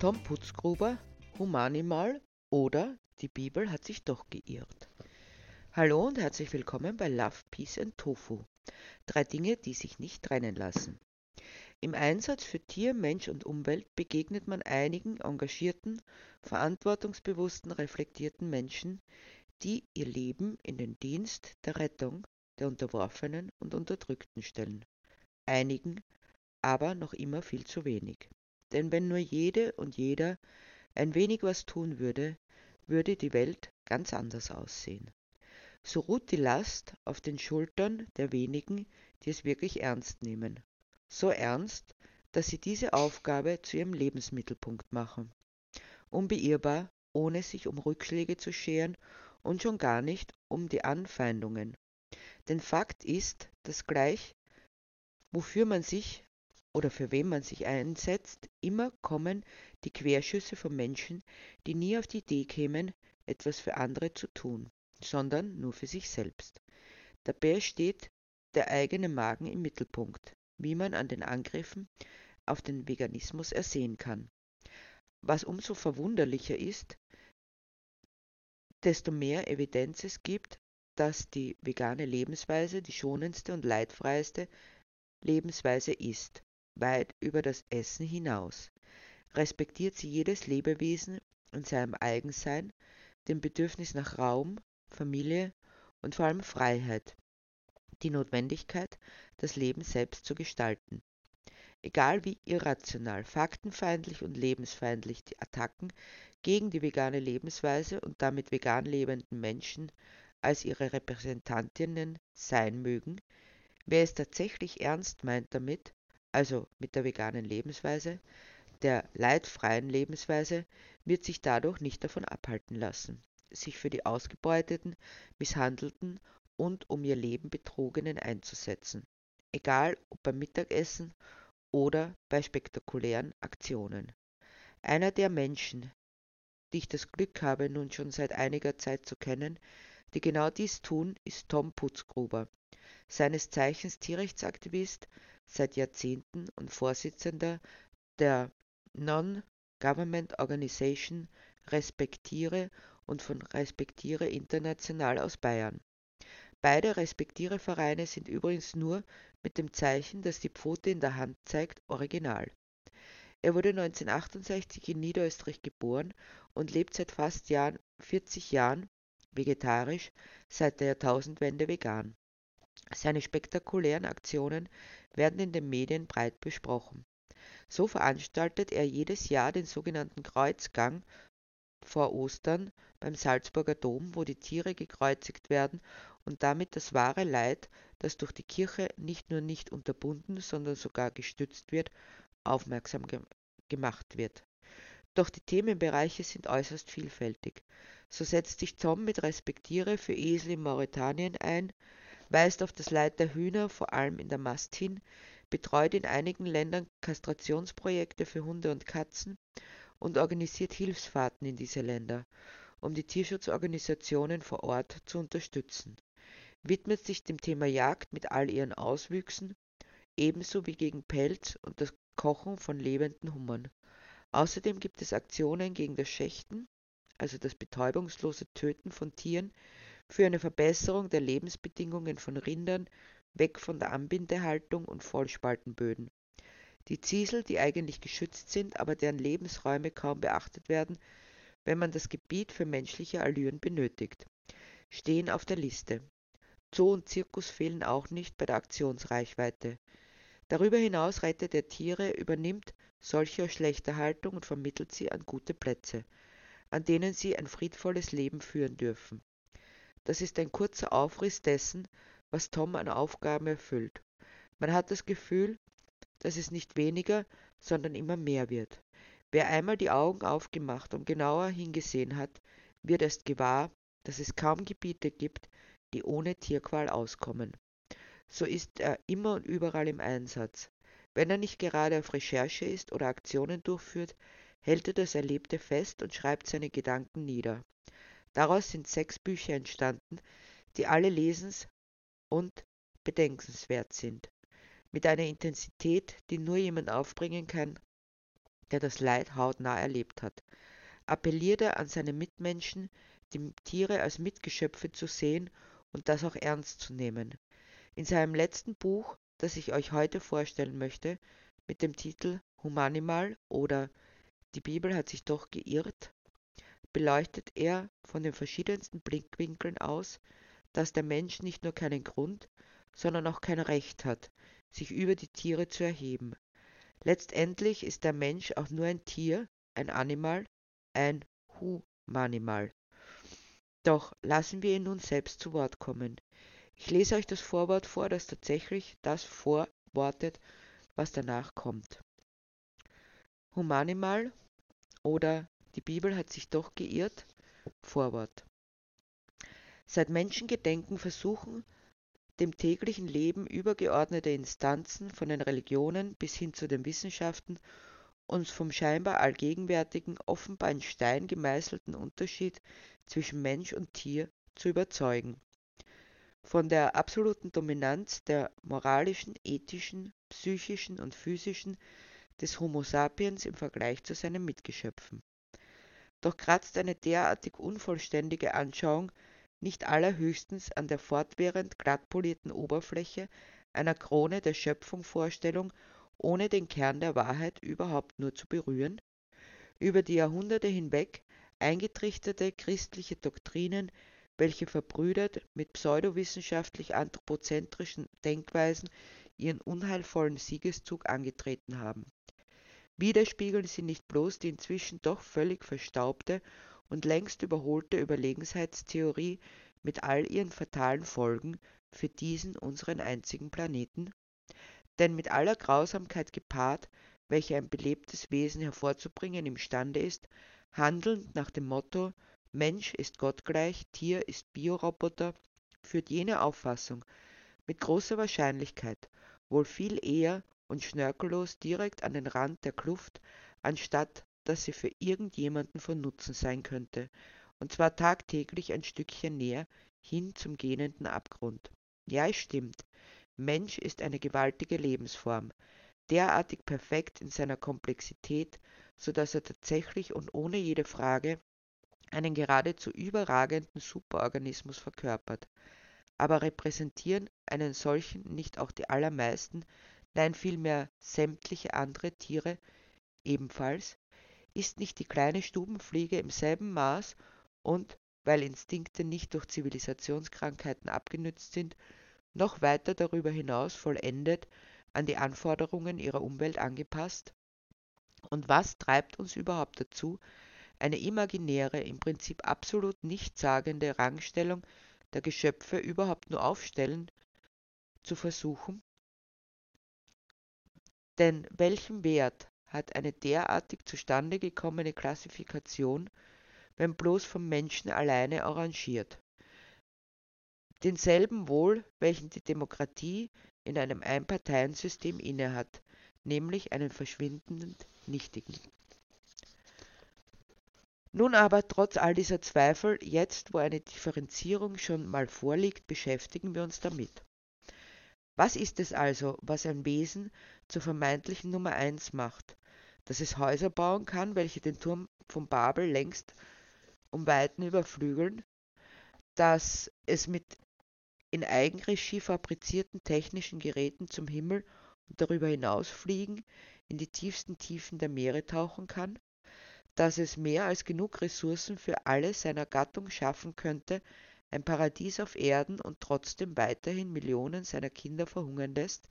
Tom Putzgruber, Humanimal oder die Bibel hat sich doch geirrt. Hallo und herzlich willkommen bei Love, Peace and Tofu. Drei Dinge, die sich nicht trennen lassen. Im Einsatz für Tier, Mensch und Umwelt begegnet man einigen engagierten, verantwortungsbewussten, reflektierten Menschen, die ihr Leben in den Dienst der Rettung der Unterworfenen und Unterdrückten stellen. Einigen aber noch immer viel zu wenig. Denn wenn nur jede und jeder ein wenig was tun würde, würde die Welt ganz anders aussehen. So ruht die Last auf den Schultern der wenigen, die es wirklich ernst nehmen. So ernst, dass sie diese Aufgabe zu ihrem Lebensmittelpunkt machen. Unbeirrbar, ohne sich um Rückschläge zu scheren und schon gar nicht um die Anfeindungen. Denn Fakt ist, dass gleich, wofür man sich oder für wen man sich einsetzt, immer kommen die Querschüsse von Menschen, die nie auf die Idee kämen, etwas für andere zu tun, sondern nur für sich selbst. Dabei steht der eigene Magen im Mittelpunkt, wie man an den Angriffen auf den Veganismus ersehen kann. Was umso verwunderlicher ist, desto mehr Evidenz es gibt, dass die vegane Lebensweise die schonendste und leidfreieste Lebensweise ist weit über das Essen hinaus. Respektiert sie jedes Lebewesen in seinem Eigensein, dem Bedürfnis nach Raum, Familie und vor allem Freiheit, die Notwendigkeit, das Leben selbst zu gestalten. Egal wie irrational, faktenfeindlich und lebensfeindlich die Attacken gegen die vegane Lebensweise und damit vegan lebenden Menschen als ihre Repräsentantinnen sein mögen, wer es tatsächlich ernst meint damit, also mit der veganen Lebensweise, der leidfreien Lebensweise, wird sich dadurch nicht davon abhalten lassen, sich für die ausgebeuteten, misshandelten und um ihr Leben betrogenen einzusetzen, egal ob beim Mittagessen oder bei spektakulären Aktionen. Einer der Menschen, die ich das Glück habe, nun schon seit einiger Zeit zu kennen, die genau dies tun, ist Tom Putzgruber, seines Zeichens Tierrechtsaktivist, seit Jahrzehnten und Vorsitzender der Non-Government Organization Respektiere und von Respektiere International aus Bayern. Beide Respektiere-Vereine sind übrigens nur mit dem Zeichen, das die Pfote in der Hand zeigt, original. Er wurde 1968 in Niederösterreich geboren und lebt seit fast Jahren, 40 Jahren vegetarisch, seit der Jahrtausendwende vegan. Seine spektakulären Aktionen werden in den Medien breit besprochen. So veranstaltet er jedes Jahr den sogenannten Kreuzgang vor Ostern beim Salzburger Dom, wo die Tiere gekreuzigt werden und damit das wahre Leid, das durch die Kirche nicht nur nicht unterbunden, sondern sogar gestützt wird, aufmerksam ge gemacht wird. Doch die Themenbereiche sind äußerst vielfältig. So setzt sich Tom mit Respektiere für Esel in Mauretanien ein, weist auf das Leid der Hühner, vor allem in der Mast hin, betreut in einigen Ländern Kastrationsprojekte für Hunde und Katzen und organisiert Hilfsfahrten in diese Länder, um die Tierschutzorganisationen vor Ort zu unterstützen, widmet sich dem Thema Jagd mit all ihren Auswüchsen, ebenso wie gegen Pelz und das Kochen von lebenden Hummern. Außerdem gibt es Aktionen gegen das Schächten, also das betäubungslose Töten von Tieren, für eine Verbesserung der Lebensbedingungen von Rindern, weg von der Anbindehaltung und Vollspaltenböden. Die Ziesel, die eigentlich geschützt sind, aber deren Lebensräume kaum beachtet werden, wenn man das Gebiet für menschliche Allüren benötigt, stehen auf der Liste. Zoo und Zirkus fehlen auch nicht bei der Aktionsreichweite. Darüber hinaus rettet er Tiere, übernimmt solche aus schlechter Haltung und vermittelt sie an gute Plätze, an denen sie ein friedvolles Leben führen dürfen. Das ist ein kurzer Aufriss dessen, was Tom an Aufgaben erfüllt. Man hat das Gefühl, dass es nicht weniger, sondern immer mehr wird. Wer einmal die Augen aufgemacht und genauer hingesehen hat, wird erst gewahr, dass es kaum Gebiete gibt, die ohne Tierqual auskommen. So ist er immer und überall im Einsatz. Wenn er nicht gerade auf Recherche ist oder Aktionen durchführt, hält er das Erlebte fest und schreibt seine Gedanken nieder. Daraus sind sechs Bücher entstanden, die alle lesens- und bedenkenswert sind. Mit einer Intensität, die nur jemand aufbringen kann, der das Leid hautnah erlebt hat. Appelliert er an seine Mitmenschen, die Tiere als Mitgeschöpfe zu sehen und das auch ernst zu nehmen. In seinem letzten Buch, das ich euch heute vorstellen möchte, mit dem Titel Humanimal oder Die Bibel hat sich doch geirrt, beleuchtet er von den verschiedensten Blickwinkeln aus, dass der Mensch nicht nur keinen Grund, sondern auch kein Recht hat, sich über die Tiere zu erheben. Letztendlich ist der Mensch auch nur ein Tier, ein Animal, ein Humanimal. Doch lassen wir ihn nun selbst zu Wort kommen. Ich lese euch das Vorwort vor, das tatsächlich das vorwortet, was danach kommt. Humanimal oder die Bibel hat sich doch geirrt. Vorwort. Seit Menschengedenken versuchen, dem täglichen Leben übergeordnete Instanzen von den Religionen bis hin zu den Wissenschaften uns vom scheinbar allgegenwärtigen, offenbar in Stein gemeißelten Unterschied zwischen Mensch und Tier zu überzeugen. Von der absoluten Dominanz der moralischen, ethischen, psychischen und physischen des Homo sapiens im Vergleich zu seinen Mitgeschöpfen. Doch kratzt eine derartig unvollständige Anschauung nicht allerhöchstens an der fortwährend glattpolierten Oberfläche einer Krone der Schöpfungvorstellung, ohne den Kern der Wahrheit überhaupt nur zu berühren? Über die Jahrhunderte hinweg eingetrichterte christliche Doktrinen, welche verbrüdert mit pseudowissenschaftlich anthropozentrischen Denkweisen ihren unheilvollen Siegeszug angetreten haben widerspiegeln sie nicht bloß die inzwischen doch völlig verstaubte und längst überholte Überlegenheitstheorie mit all ihren fatalen Folgen für diesen unseren einzigen Planeten? Denn mit aller Grausamkeit gepaart, welche ein belebtes Wesen hervorzubringen imstande ist, handelnd nach dem Motto Mensch ist gottgleich, Tier ist Bioroboter, führt jene Auffassung mit großer Wahrscheinlichkeit wohl viel eher und schnörkellos direkt an den Rand der Kluft, anstatt dass sie für irgendjemanden von Nutzen sein könnte, und zwar tagtäglich ein Stückchen näher hin zum gähnenden Abgrund. Ja, es stimmt. Mensch ist eine gewaltige Lebensform, derartig perfekt in seiner Komplexität, so dass er tatsächlich und ohne jede Frage einen geradezu überragenden Superorganismus verkörpert. Aber repräsentieren einen solchen nicht auch die allermeisten, nein vielmehr sämtliche andere Tiere ebenfalls, ist nicht die kleine Stubenfliege im selben Maß und, weil Instinkte nicht durch Zivilisationskrankheiten abgenützt sind, noch weiter darüber hinaus vollendet an die Anforderungen ihrer Umwelt angepasst? Und was treibt uns überhaupt dazu, eine imaginäre, im Prinzip absolut nichtssagende Rangstellung der Geschöpfe überhaupt nur aufstellen zu versuchen? Denn welchen Wert hat eine derartig zustande gekommene Klassifikation, wenn bloß vom Menschen alleine arrangiert? Denselben wohl, welchen die Demokratie in einem Einparteiensystem innehat, nämlich einen verschwindend nichtigen. Nun aber trotz all dieser Zweifel, jetzt wo eine Differenzierung schon mal vorliegt, beschäftigen wir uns damit. Was ist es also, was ein Wesen zur vermeintlichen Nummer eins macht? Dass es Häuser bauen kann, welche den Turm von Babel längst um Weiten überflügeln? Dass es mit in Eigenregie fabrizierten technischen Geräten zum Himmel und darüber hinaus fliegen, in die tiefsten Tiefen der Meere tauchen kann? Dass es mehr als genug Ressourcen für alle seiner Gattung schaffen könnte, ein Paradies auf Erden und trotzdem weiterhin Millionen seiner Kinder verhungern lässt,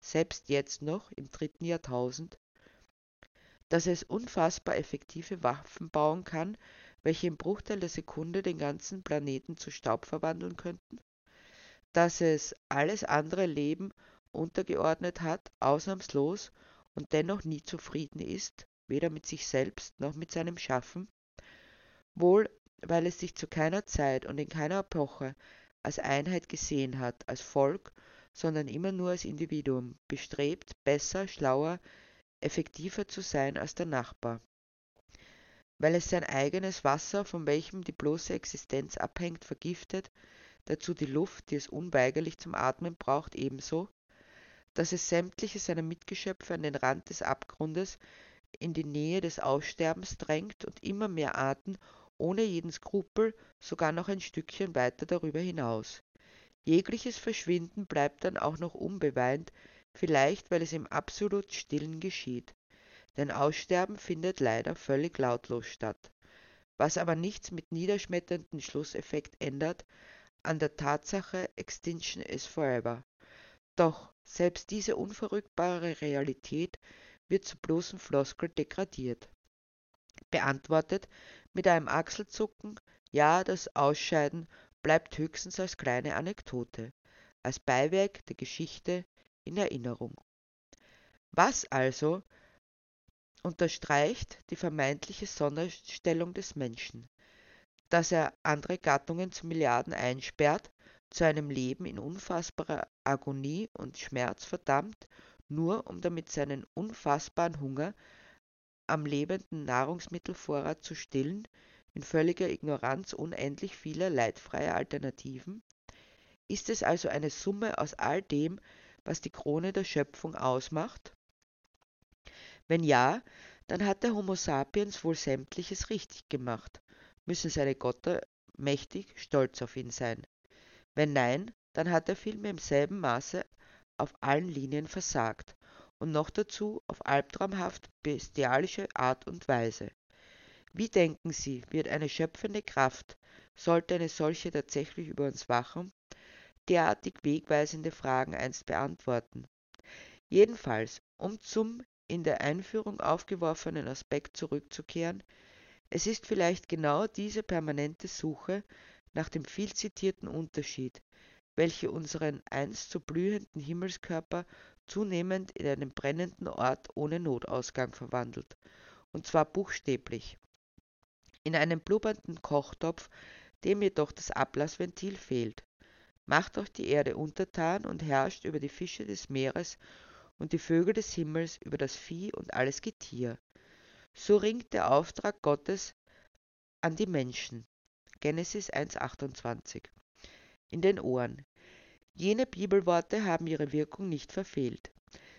selbst jetzt noch im dritten Jahrtausend, dass es unfassbar effektive Waffen bauen kann, welche im Bruchteil der Sekunde den ganzen Planeten zu Staub verwandeln könnten, dass es alles andere Leben untergeordnet hat, ausnahmslos und dennoch nie zufrieden ist, weder mit sich selbst noch mit seinem Schaffen, wohl weil es sich zu keiner Zeit und in keiner Epoche als Einheit gesehen hat, als Volk, sondern immer nur als Individuum, bestrebt, besser, schlauer, effektiver zu sein als der Nachbar. Weil es sein eigenes Wasser, von welchem die bloße Existenz abhängt, vergiftet, dazu die Luft, die es unweigerlich zum Atmen braucht, ebenso, dass es sämtliche seiner Mitgeschöpfe an den Rand des Abgrundes in die Nähe des Aussterbens drängt und immer mehr Arten ohne jeden Skrupel sogar noch ein Stückchen weiter darüber hinaus. Jegliches Verschwinden bleibt dann auch noch unbeweint, vielleicht weil es im absolut Stillen geschieht. Denn Aussterben findet leider völlig lautlos statt, was aber nichts mit niederschmetterndem Schlusseffekt ändert an der Tatsache Extinction is forever. Doch selbst diese unverrückbare Realität wird zu bloßen Floskel degradiert. Beantwortet mit einem Achselzucken, ja, das Ausscheiden bleibt höchstens als kleine Anekdote, als Beiwerk der Geschichte in Erinnerung. Was also unterstreicht die vermeintliche Sonderstellung des Menschen, dass er andere Gattungen zu Milliarden einsperrt, zu einem Leben in unfassbarer Agonie und Schmerz verdammt, nur um damit seinen unfassbaren Hunger am lebenden Nahrungsmittelvorrat zu stillen, in völliger Ignoranz unendlich vieler leidfreier Alternativen? Ist es also eine Summe aus all dem, was die Krone der Schöpfung ausmacht? Wenn ja, dann hat der Homo sapiens wohl sämtliches richtig gemacht, müssen seine Götter mächtig stolz auf ihn sein. Wenn nein, dann hat er vielmehr im selben Maße auf allen Linien versagt und noch dazu auf albtraumhaft bestialische Art und Weise. Wie denken Sie, wird eine schöpfende Kraft, sollte eine solche tatsächlich über uns wachen, derartig wegweisende Fragen einst beantworten? Jedenfalls, um zum in der Einführung aufgeworfenen Aspekt zurückzukehren, es ist vielleicht genau diese permanente Suche nach dem viel zitierten Unterschied, welche unseren einst so blühenden Himmelskörper zunehmend in einen brennenden Ort ohne Notausgang verwandelt, und zwar buchstäblich in einem blubbernden Kochtopf, dem jedoch das Ablassventil fehlt. Macht euch die Erde untertan und herrscht über die Fische des Meeres und die Vögel des Himmels, über das Vieh und alles Getier. So ringt der Auftrag Gottes an die Menschen. Genesis 1,28 in den Ohren. Jene Bibelworte haben ihre Wirkung nicht verfehlt.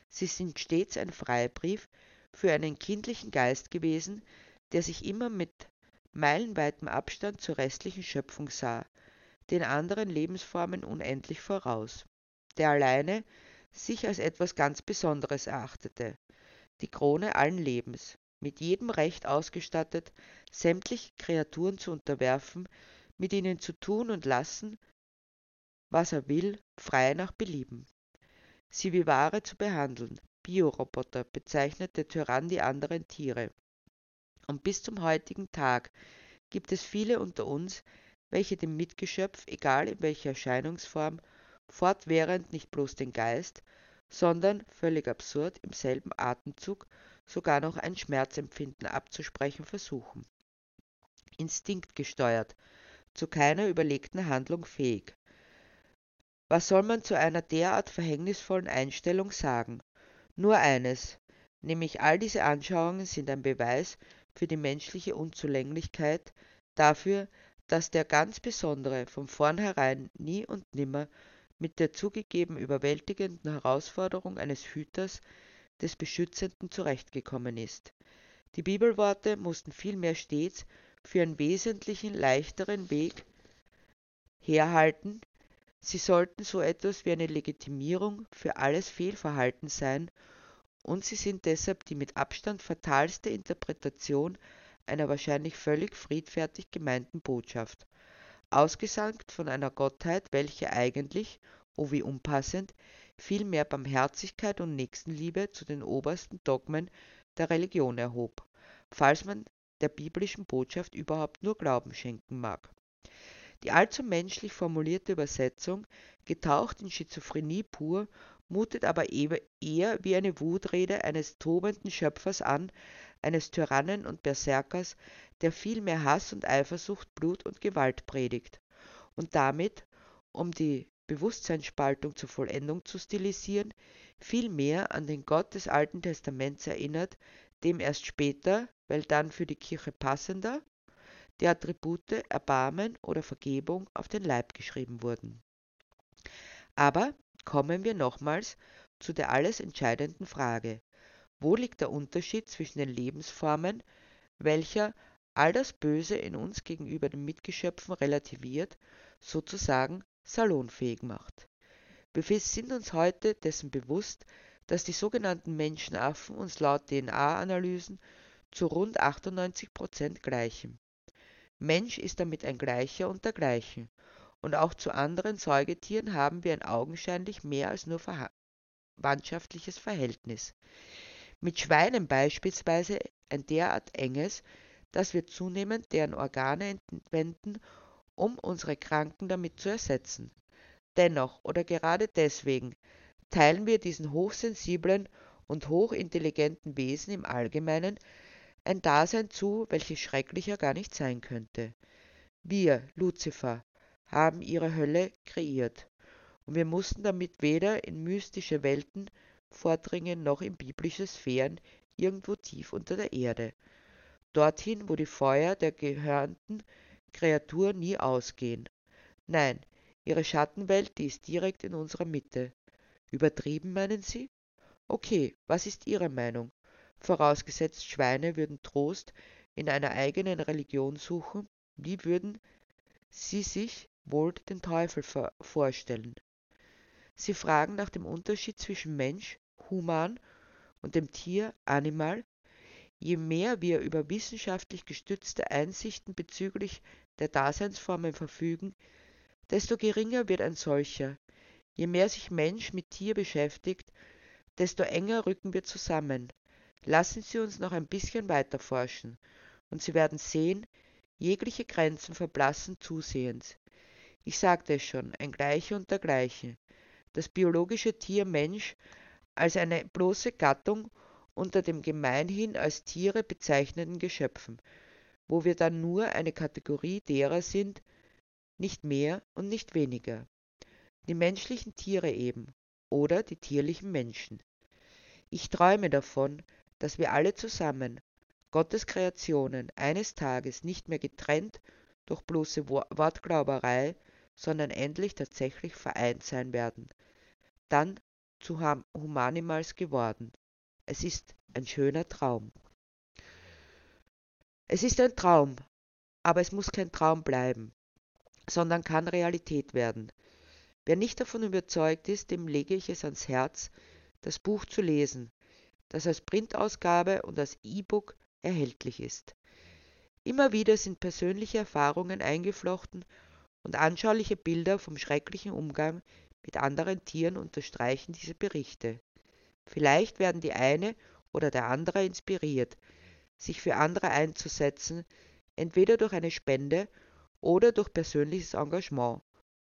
Sie sind stets ein Freibrief für einen kindlichen Geist gewesen, der sich immer mit meilenweitem Abstand zur restlichen Schöpfung sah, den anderen Lebensformen unendlich voraus, der alleine sich als etwas ganz Besonderes erachtete, die Krone allen Lebens, mit jedem Recht ausgestattet, sämtliche Kreaturen zu unterwerfen, mit ihnen zu tun und lassen, was er will, frei nach Belieben. Sie wie Ware zu behandeln, Bioroboter bezeichnet der Tyrann die anderen Tiere, und bis zum heutigen Tag gibt es viele unter uns, welche dem Mitgeschöpf, egal in welcher Erscheinungsform, fortwährend nicht bloß den Geist, sondern, völlig absurd, im selben Atemzug sogar noch ein Schmerzempfinden abzusprechen versuchen. Instinktgesteuert, zu keiner überlegten Handlung fähig. Was soll man zu einer derart verhängnisvollen Einstellung sagen? Nur eines, nämlich all diese Anschauungen sind ein Beweis für die menschliche Unzulänglichkeit, dafür, dass der ganz Besondere von vornherein nie und nimmer mit der zugegeben überwältigenden Herausforderung eines Hüters, des Beschützenden zurechtgekommen ist. Die Bibelworte mussten vielmehr stets für einen wesentlichen leichteren Weg herhalten, sie sollten so etwas wie eine Legitimierung für alles Fehlverhalten sein und sie sind deshalb die mit Abstand fatalste Interpretation einer wahrscheinlich völlig friedfertig gemeinten Botschaft, ausgesankt von einer Gottheit, welche eigentlich, oh wie unpassend, viel mehr Barmherzigkeit und Nächstenliebe zu den obersten Dogmen der Religion erhob, falls man der biblischen Botschaft überhaupt nur Glauben schenken mag. Die allzu menschlich formulierte Übersetzung, getaucht in Schizophrenie pur mutet aber eher wie eine Wutrede eines tobenden Schöpfers an, eines Tyrannen und Berserkers, der viel mehr Hass und Eifersucht, Blut und Gewalt predigt und damit, um die Bewusstseinsspaltung zur Vollendung zu stilisieren, viel mehr an den Gott des Alten Testaments erinnert, dem erst später, weil dann für die Kirche passender, die Attribute Erbarmen oder Vergebung auf den Leib geschrieben wurden. Aber kommen wir nochmals zu der alles entscheidenden Frage. Wo liegt der Unterschied zwischen den Lebensformen, welcher all das Böse in uns gegenüber den Mitgeschöpfen relativiert, sozusagen salonfähig macht? Wir sind uns heute dessen bewusst, dass die sogenannten Menschenaffen uns laut DNA-Analysen zu rund 98 Prozent gleichen. Mensch ist damit ein Gleicher unter Gleichen, und auch zu anderen Säugetieren haben wir ein augenscheinlich mehr als nur verwandtschaftliches Verhältnis. Mit Schweinen beispielsweise ein derart enges, dass wir zunehmend deren Organe entwenden, um unsere Kranken damit zu ersetzen. Dennoch oder gerade deswegen teilen wir diesen hochsensiblen und hochintelligenten Wesen im Allgemeinen ein Dasein zu, welches schrecklicher gar nicht sein könnte. Wir, Luzifer, haben ihre Hölle kreiert, und wir mussten damit weder in mystische Welten vordringen noch in biblische Sphären irgendwo tief unter der Erde, dorthin, wo die Feuer der gehörnten Kreatur nie ausgehen. Nein, ihre Schattenwelt, die ist direkt in unserer Mitte. Übertrieben, meinen Sie? Okay, was ist Ihre Meinung? Vorausgesetzt, Schweine würden Trost in einer eigenen Religion suchen, wie würden Sie sich wohl den Teufel vorstellen? Sie fragen nach dem Unterschied zwischen Mensch, Human und dem Tier, Animal. Je mehr wir über wissenschaftlich gestützte Einsichten bezüglich der Daseinsformen verfügen, desto geringer wird ein solcher, Je mehr sich Mensch mit Tier beschäftigt, desto enger rücken wir zusammen. Lassen Sie uns noch ein bisschen weiter forschen, und Sie werden sehen, jegliche Grenzen verblassen zusehends. Ich sagte es schon, ein Gleiche unter Gleichen. Das biologische Tier Mensch als eine bloße Gattung unter dem gemeinhin als Tiere bezeichneten Geschöpfen, wo wir dann nur eine Kategorie derer sind, nicht mehr und nicht weniger die menschlichen Tiere eben oder die tierlichen Menschen. Ich träume davon, dass wir alle zusammen, Gottes Kreationen, eines Tages nicht mehr getrennt durch bloße Wortglauberei, sondern endlich tatsächlich vereint sein werden. Dann zu Humanimals geworden. Es ist ein schöner Traum. Es ist ein Traum, aber es muss kein Traum bleiben, sondern kann Realität werden. Wer nicht davon überzeugt ist, dem lege ich es ans Herz, das Buch zu lesen, das als Printausgabe und als E-Book erhältlich ist. Immer wieder sind persönliche Erfahrungen eingeflochten und anschauliche Bilder vom schrecklichen Umgang mit anderen Tieren unterstreichen diese Berichte. Vielleicht werden die eine oder der andere inspiriert, sich für andere einzusetzen, entweder durch eine Spende oder durch persönliches Engagement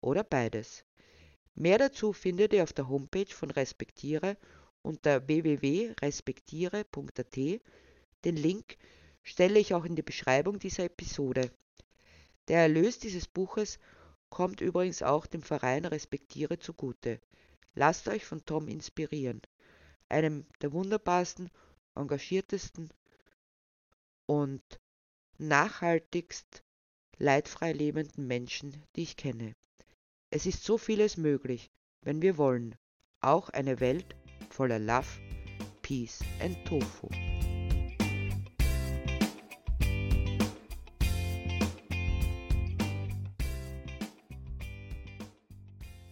oder beides. Mehr dazu findet ihr auf der Homepage von Respektiere unter www.respektiere.at. Den Link stelle ich auch in die Beschreibung dieser Episode. Der Erlös dieses Buches kommt übrigens auch dem Verein Respektiere zugute. Lasst euch von Tom inspirieren, einem der wunderbarsten, engagiertesten und nachhaltigst leidfrei lebenden Menschen, die ich kenne. Es ist so vieles möglich, wenn wir wollen. Auch eine Welt voller Love, Peace and Tofu.